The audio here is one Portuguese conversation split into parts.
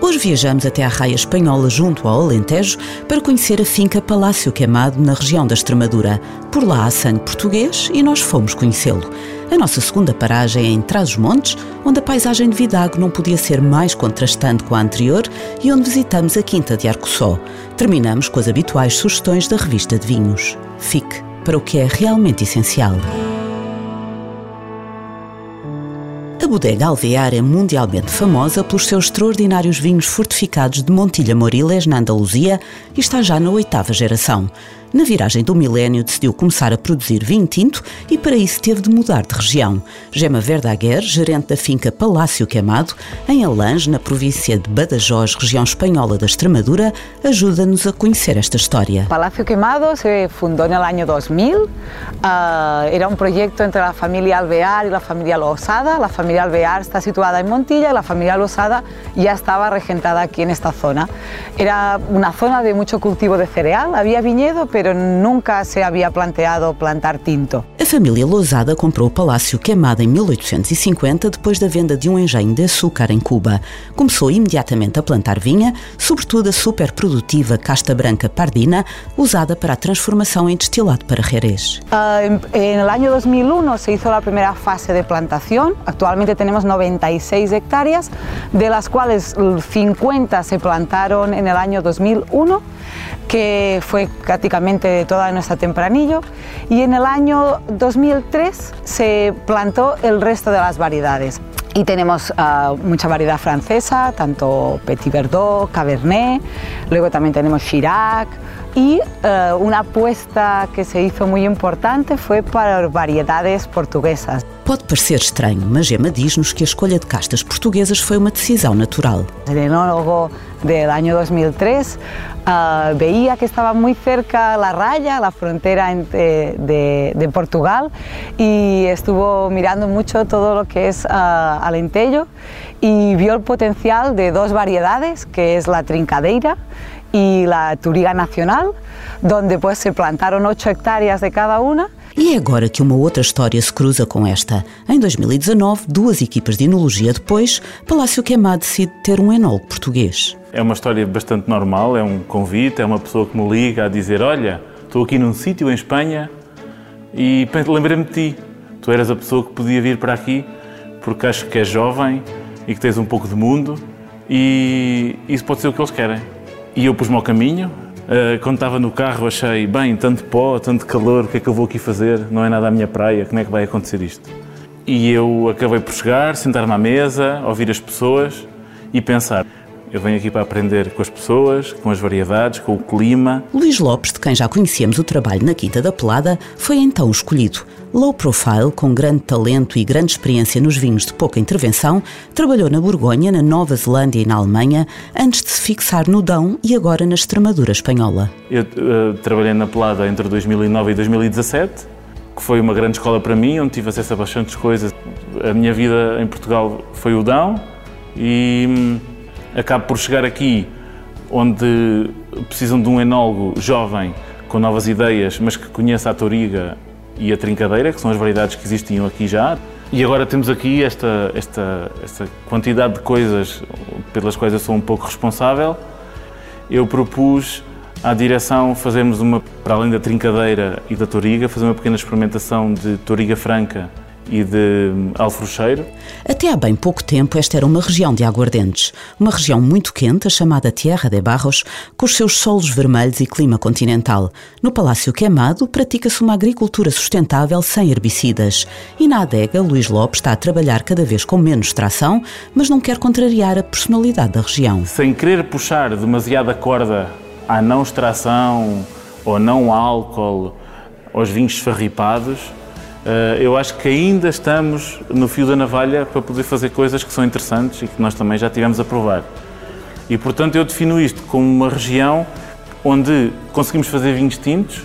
Hoje viajamos até à Raia Espanhola, junto ao Alentejo, para conhecer a finca Palácio Queimado, na região da Extremadura. Por lá há sangue português e nós fomos conhecê-lo. A nossa segunda paragem é em Trás-os-Montes, onde a paisagem de Vidago não podia ser mais contrastante com a anterior e onde visitamos a Quinta de Arcossó. Terminamos com as habituais sugestões da revista de vinhos. Fique para o que é realmente essencial. A bodega Alvear é mundialmente famosa pelos seus extraordinários vinhos fortificados de Montilha Moriles, na Andaluzia, e está já na oitava geração. Na viragem do milénio decidiu começar a produzir vinho tinto e para isso teve de mudar de região. Gema Verdaguer, gerente da finca Palácio Queimado, em Alange, na província de Badajoz, região espanhola da Extremadura, ajuda-nos a conhecer esta história. Palacio Quemado se fundó en el año 2000. Uh, era un proyecto entre la familia Alvear y la familia Losada. La familia Alvear está situada en Montilla y la familia Losada ya estaba regentada aquí en esta zona. Era una zona de mucho cultivo de cereal, había viñedo, pero nunca se había planteado plantar tinto. A família Lousada comprou o Palácio Queimado em 1850 depois da venda de um engenho de açúcar em Cuba. Começou imediatamente a plantar vinha, sobretudo a superprodutiva casta branca pardina, usada para a transformação em destilado para Jerez. Uh, en el año 2001 se hizo la primera fase de plantación. Actualmente tenemos 96 hectáreas, de las cuales 50 se plantaron en el año 2001, que fue prácticamente toda nuestra tempranillo. Y en el año 2003 se plantó el resto de las variedades. Y tenemos uh, mucha variedad francesa, tanto Petit Verdot, Cabernet, luego también tenemos Chirac, y uh, una apuesta que se hizo muy importante fue para variedades portuguesas. Pode parecer estranho, mas Gema diz-nos que a escolha de castas portuguesas foi uma decisão natural. El enólogo del año 2003 uh, veía que estaba muy cerca la raya, la frontera de, de, Portugal, y estuvo mirando mucho todo lo que es uh, Alentejo y vio el potencial de dos variedades, que es la trincadeira y la Turiga Nacional, donde pues se plantaron 8 hectáreas de cada una. E é agora que uma outra história se cruza com esta. Em 2019, duas equipas de enologia depois, Palácio Queimado decide ter um enólogo português. É uma história bastante normal, é um convite, é uma pessoa que me liga a dizer olha, estou aqui num sítio em Espanha e lembrei-me de ti. Tu eras a pessoa que podia vir para aqui porque acho que és jovem e que tens um pouco de mundo e isso pode ser o que eles querem. E eu pus-me ao caminho. Uh, quando estava no carro achei, bem, tanto pó, tanto calor, o que é que eu vou aqui fazer? Não é nada a minha praia, como é que vai acontecer isto? E eu acabei por chegar, sentar-me à mesa, ouvir as pessoas e pensar, eu venho aqui para aprender com as pessoas, com as variedades, com o clima. Luís Lopes, de quem já conhecíamos o trabalho na Quinta da Pelada, foi então escolhido. Low profile, com grande talento e grande experiência nos vinhos de pouca intervenção, trabalhou na Borgonha, na Nova Zelândia e na Alemanha, antes de se fixar no Dão e agora na Extremadura espanhola. Eu uh, trabalhei na Pelada entre 2009 e 2017, que foi uma grande escola para mim, onde tive acesso a bastantes coisas. A minha vida em Portugal foi o Dão e hum, acabo por chegar aqui onde precisam de um enólogo jovem com novas ideias, mas que conheça a Toriga e a Trincadeira, que são as variedades que existiam aqui já. E agora temos aqui esta, esta, esta quantidade de coisas pelas quais eu sou um pouco responsável. Eu propus à direção fazermos uma, para além da Trincadeira e da Toriga, fazer uma pequena experimentação de Toriga Franca e de alfrocheiro. Até há bem pouco tempo esta era uma região de aguardentes, uma região muito quente, a chamada Tierra de Barros, com os seus solos vermelhos e clima continental. No Palácio Queimado pratica-se uma agricultura sustentável sem herbicidas. E na adega, Luís Lopes está a trabalhar cada vez com menos tração, mas não quer contrariar a personalidade da região. Sem querer puxar demasiada corda à não extração ou não álcool, aos vinhos esfarripados, Uh, eu acho que ainda estamos no fio da navalha para poder fazer coisas que são interessantes e que nós também já tivemos a provar. E portanto eu defino isto como uma região onde conseguimos fazer vinhos tintos.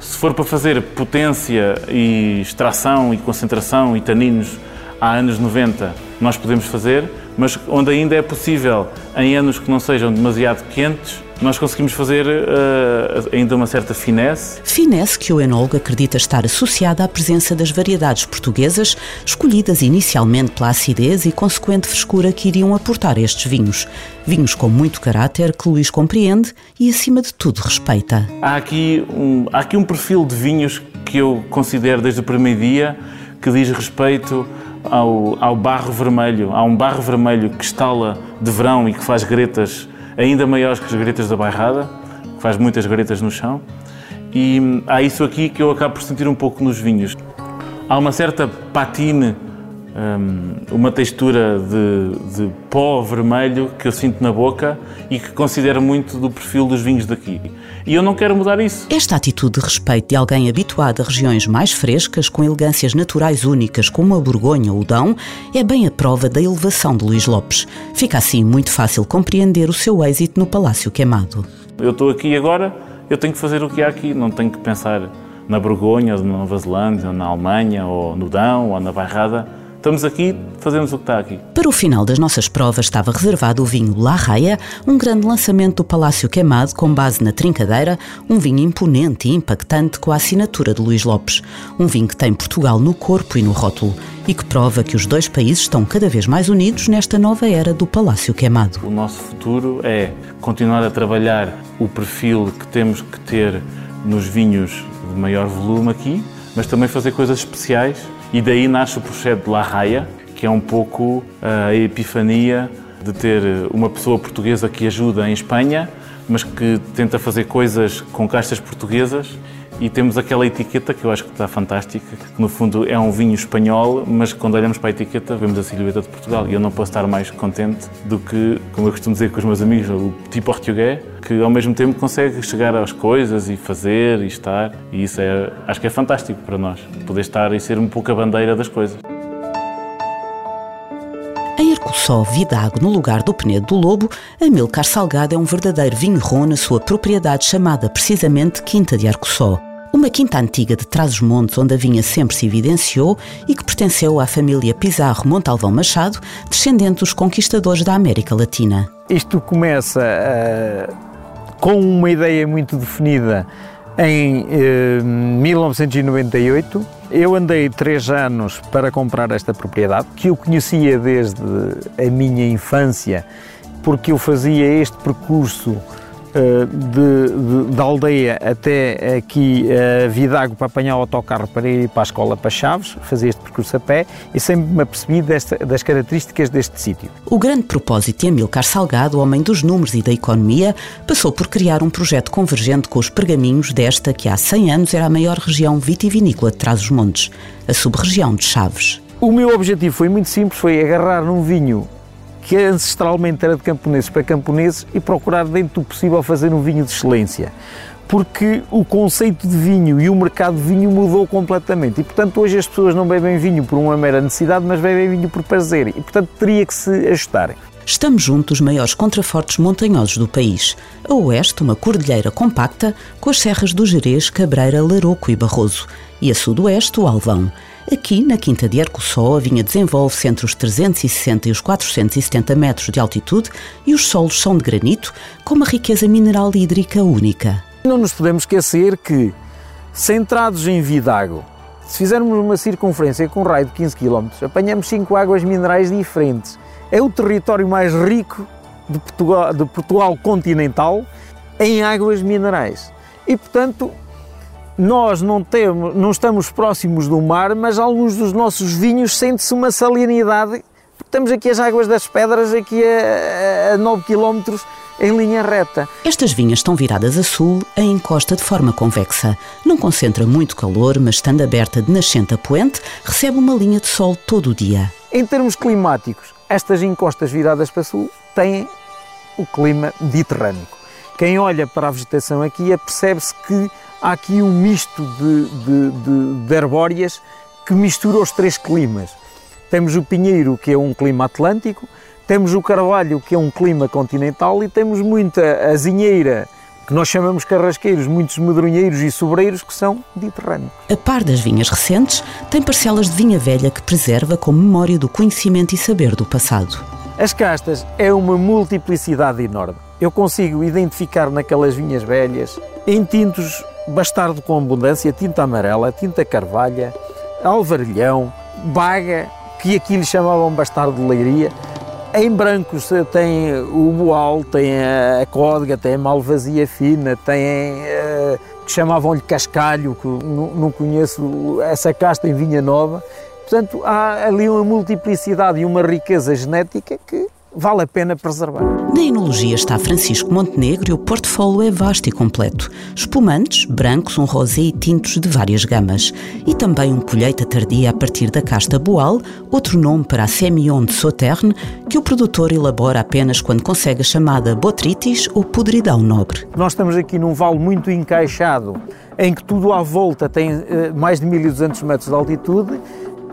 Se for para fazer potência e extração e concentração e taninos há anos 90, nós podemos fazer, mas onde ainda é possível, em anos que não sejam demasiado quentes, nós conseguimos fazer uh, ainda uma certa finesse. Finesse que o enólogo acredita estar associada à presença das variedades portuguesas, escolhidas inicialmente pela acidez e consequente frescura que iriam aportar estes vinhos. Vinhos com muito caráter que Luís compreende e, acima de tudo, respeita. Há aqui um, há aqui um perfil de vinhos que eu considero desde o primeiro dia que diz respeito ao, ao barro vermelho. Há um barro vermelho que estala de verão e que faz gretas ainda maiores que as gretas da bairrada, que faz muitas gretas no chão. E há isso aqui que eu acabo por sentir um pouco nos vinhos. Há uma certa patine, hum, uma textura de, de pó vermelho que eu sinto na boca e que considero muito do perfil dos vinhos daqui. E eu não quero mudar isso. Esta atitude de respeito de alguém habituado a regiões mais frescas, com elegâncias naturais únicas como a Borgonha ou o Dão, é bem a prova da elevação de Luís Lopes. Fica assim muito fácil compreender o seu êxito no Palácio Queimado. Eu estou aqui agora, eu tenho que fazer o que há aqui, não tenho que pensar na Borgonha, na Nova Zelândia, ou na Alemanha, ou no Dão, ou na Bairrada Estamos aqui, fazemos o que está aqui. Para o final das nossas provas estava reservado o vinho La Raia, um grande lançamento do Palácio Queimado com base na trincadeira, um vinho imponente e impactante com a assinatura de Luís Lopes. Um vinho que tem Portugal no corpo e no rótulo e que prova que os dois países estão cada vez mais unidos nesta nova era do Palácio Queimado. O nosso futuro é continuar a trabalhar o perfil que temos que ter nos vinhos de maior volume aqui, mas também fazer coisas especiais e daí nasce o projeto de La Raia, que é um pouco a epifania de ter uma pessoa portuguesa que ajuda em Espanha, mas que tenta fazer coisas com castas portuguesas. E temos aquela etiqueta que eu acho que está fantástica, que no fundo é um vinho espanhol, mas quando olhamos para a etiqueta vemos a silhueta de Portugal. E eu não posso estar mais contente do que, como eu costumo dizer com os meus amigos, o tipo português, que ao mesmo tempo consegue chegar às coisas e fazer e estar. E isso é, acho que é fantástico para nós, poder estar e ser um pouco a bandeira das coisas. Em Arcossó, Vidago, no lugar do Penedo do Lobo, Amilcar Salgado é um verdadeiro vinho ron na sua propriedade chamada precisamente Quinta de Arcossó. Uma quinta antiga de Trás-os-Montes onde a vinha sempre se evidenciou e que pertenceu à família Pizarro Montalvão Machado, descendente dos conquistadores da América Latina. Isto começa uh com uma ideia muito definida em eh, 1998. Eu andei três anos para comprar esta propriedade, que eu conhecia desde a minha infância, porque eu fazia este percurso de, de, da aldeia até aqui a uh, Vidago para apanhar o autocarro para ir para a escola para Chaves, fazia este percurso a pé e sempre me apercebi desta, das características deste sítio. O grande propósito de Amilcar Salgado, homem dos números e da economia, passou por criar um projeto convergente com os pergaminhos desta que há 100 anos era a maior região vitivinícola de Trás-os-Montes, a sub-região de Chaves. O meu objetivo foi muito simples, foi agarrar num vinho que ancestralmente era de camponeses para camponeses e procurar dentro do possível fazer um vinho de excelência. Porque o conceito de vinho e o mercado de vinho mudou completamente e, portanto, hoje as pessoas não bebem vinho por uma mera necessidade, mas bebem vinho por prazer e, portanto, teria que se ajustarem. Estamos junto dos maiores contrafortes montanhosos do país. A oeste, uma cordilheira compacta com as serras do Jerez, Cabreira, Laroco e Barroso. E a sudoeste, o Alvão. Aqui, na Quinta de Arcossó, a vinha desenvolve-se entre os 360 e os 470 metros de altitude e os solos são de granito, com uma riqueza mineral hídrica única. Não nos podemos esquecer que, centrados em Vidago, se fizermos uma circunferência com um raio de 15 km, apanhamos cinco águas minerais diferentes. É o território mais rico de Portugal, de Portugal continental em águas minerais. E, portanto, nós não, temos, não estamos próximos do mar, mas alguns dos nossos vinhos sente-se uma salinidade. Temos aqui as águas das pedras, aqui a, a 9 km em linha reta. Estas vinhas estão viradas a sul, a encosta de forma convexa. Não concentra muito calor, mas estando aberta de nascente a poente, recebe uma linha de sol todo o dia. Em termos climáticos, estas encostas viradas para sul têm o clima mediterrâneo. Quem olha para a vegetação aqui apercebe-se que há aqui um misto de, de, de, de arbóreas que mistura os três climas. Temos o pinheiro, que é um clima atlântico, temos o carvalho, que é um clima continental, e temos muita azinheira, que nós chamamos carrasqueiros, muitos medronheiros e sobreiros que são mediterrâneos. A par das vinhas recentes, tem parcelas de vinha velha que preserva com memória do conhecimento e saber do passado. As castas é uma multiplicidade enorme. Eu consigo identificar naquelas vinhas velhas, em tintos bastardo com abundância, tinta amarela, tinta carvalha, alvarilhão, baga, que aqui lhe chamavam bastardo de leiria, em brancos tem o boal, tem a códega, tem a malvazia fina, tem uh, que chamavam-lhe cascalho, que não conheço essa casta em vinha nova. Portanto, há ali uma multiplicidade e uma riqueza genética que vale a pena preservar. Na enologia está Francisco Montenegro e o portfólio é vasto e completo. Espumantes, brancos, um rosé e tintos de várias gamas. E também um colheita tardia a partir da casta boal, outro nome para a Semillon de Sauterne, que o produtor elabora apenas quando consegue a chamada botritis ou podridão nobre. Nós estamos aqui num vale muito encaixado, em que tudo à volta tem eh, mais de 1200 metros de altitude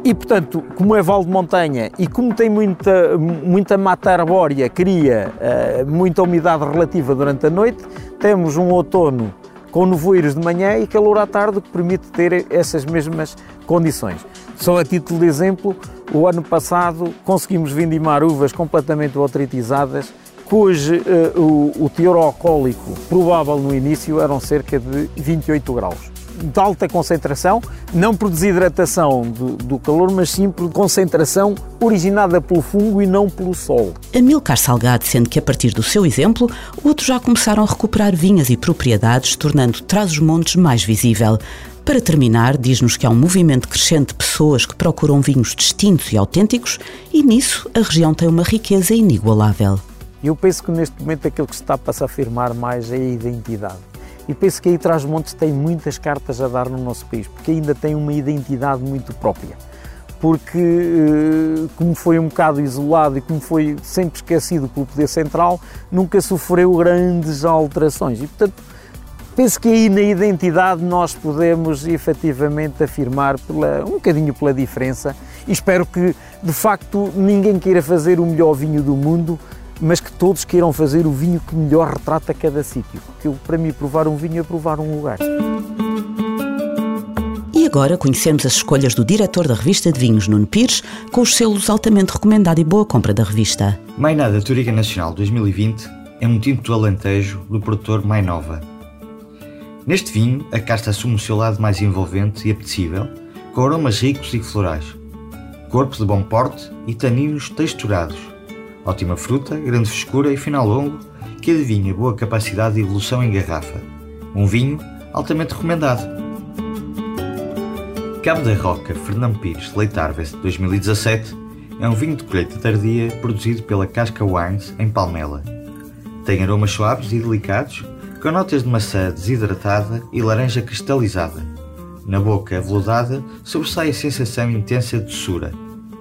e, portanto, como é vale de montanha e como tem muita, muita mata arbórea, cria uh, muita umidade relativa durante a noite, temos um outono com nevoeiros de manhã e calor à tarde, que permite ter essas mesmas condições. Só a título de exemplo, o ano passado conseguimos vindimar uvas completamente otritizadas, cujo uh, o, o teor alcoólico provável no início eram cerca de 28 graus de alta concentração, não por desidratação do, do, calor, mas sim por concentração originada pelo fungo e não pelo sol. Amilcar Salgado, sendo que a partir do seu exemplo, outros já começaram a recuperar vinhas e propriedades, tornando Trás-os-Montes mais visível. Para terminar, diz-nos que há um movimento crescente de pessoas que procuram vinhos distintos e autênticos e nisso a região tem uma riqueza inigualável. Eu penso que neste momento aquilo que se está a se afirmar mais é a identidade e penso que aí Trás-os-Montes tem muitas cartas a dar no nosso país, porque ainda tem uma identidade muito própria. Porque, eh, como foi um bocado isolado e como foi sempre esquecido pelo poder central, nunca sofreu grandes alterações. E, portanto, penso que aí na identidade nós podemos efetivamente afirmar pela, um bocadinho pela diferença e espero que, de facto, ninguém queira fazer o melhor vinho do mundo, mas que todos queiram fazer o vinho que melhor retrata cada sítio. Porque para mim, provar um vinho é provar um lugar. E agora conhecemos as escolhas do diretor da revista de vinhos, Nuno Pires, com os selos altamente recomendado e boa compra da revista. Mainada Turiga Nacional 2020 é um tinto do Alentejo do produtor Mainova. Neste vinho, a casta assume o seu lado mais envolvente e apetecível, com aromas ricos e florais, corpo de bom porte e taninos texturados, Ótima fruta, grande frescura e final longo, que adivinha boa capacidade de evolução em garrafa. Um vinho altamente recomendado. Cabo da Roca Fernão Pires Leite Harvest 2017 é um vinho de colheita tardia produzido pela Casca Wines em Palmela. Tem aromas suaves e delicados, com notas de maçã desidratada e laranja cristalizada. Na boca aveludada sobressai a sensação intensa de doçura,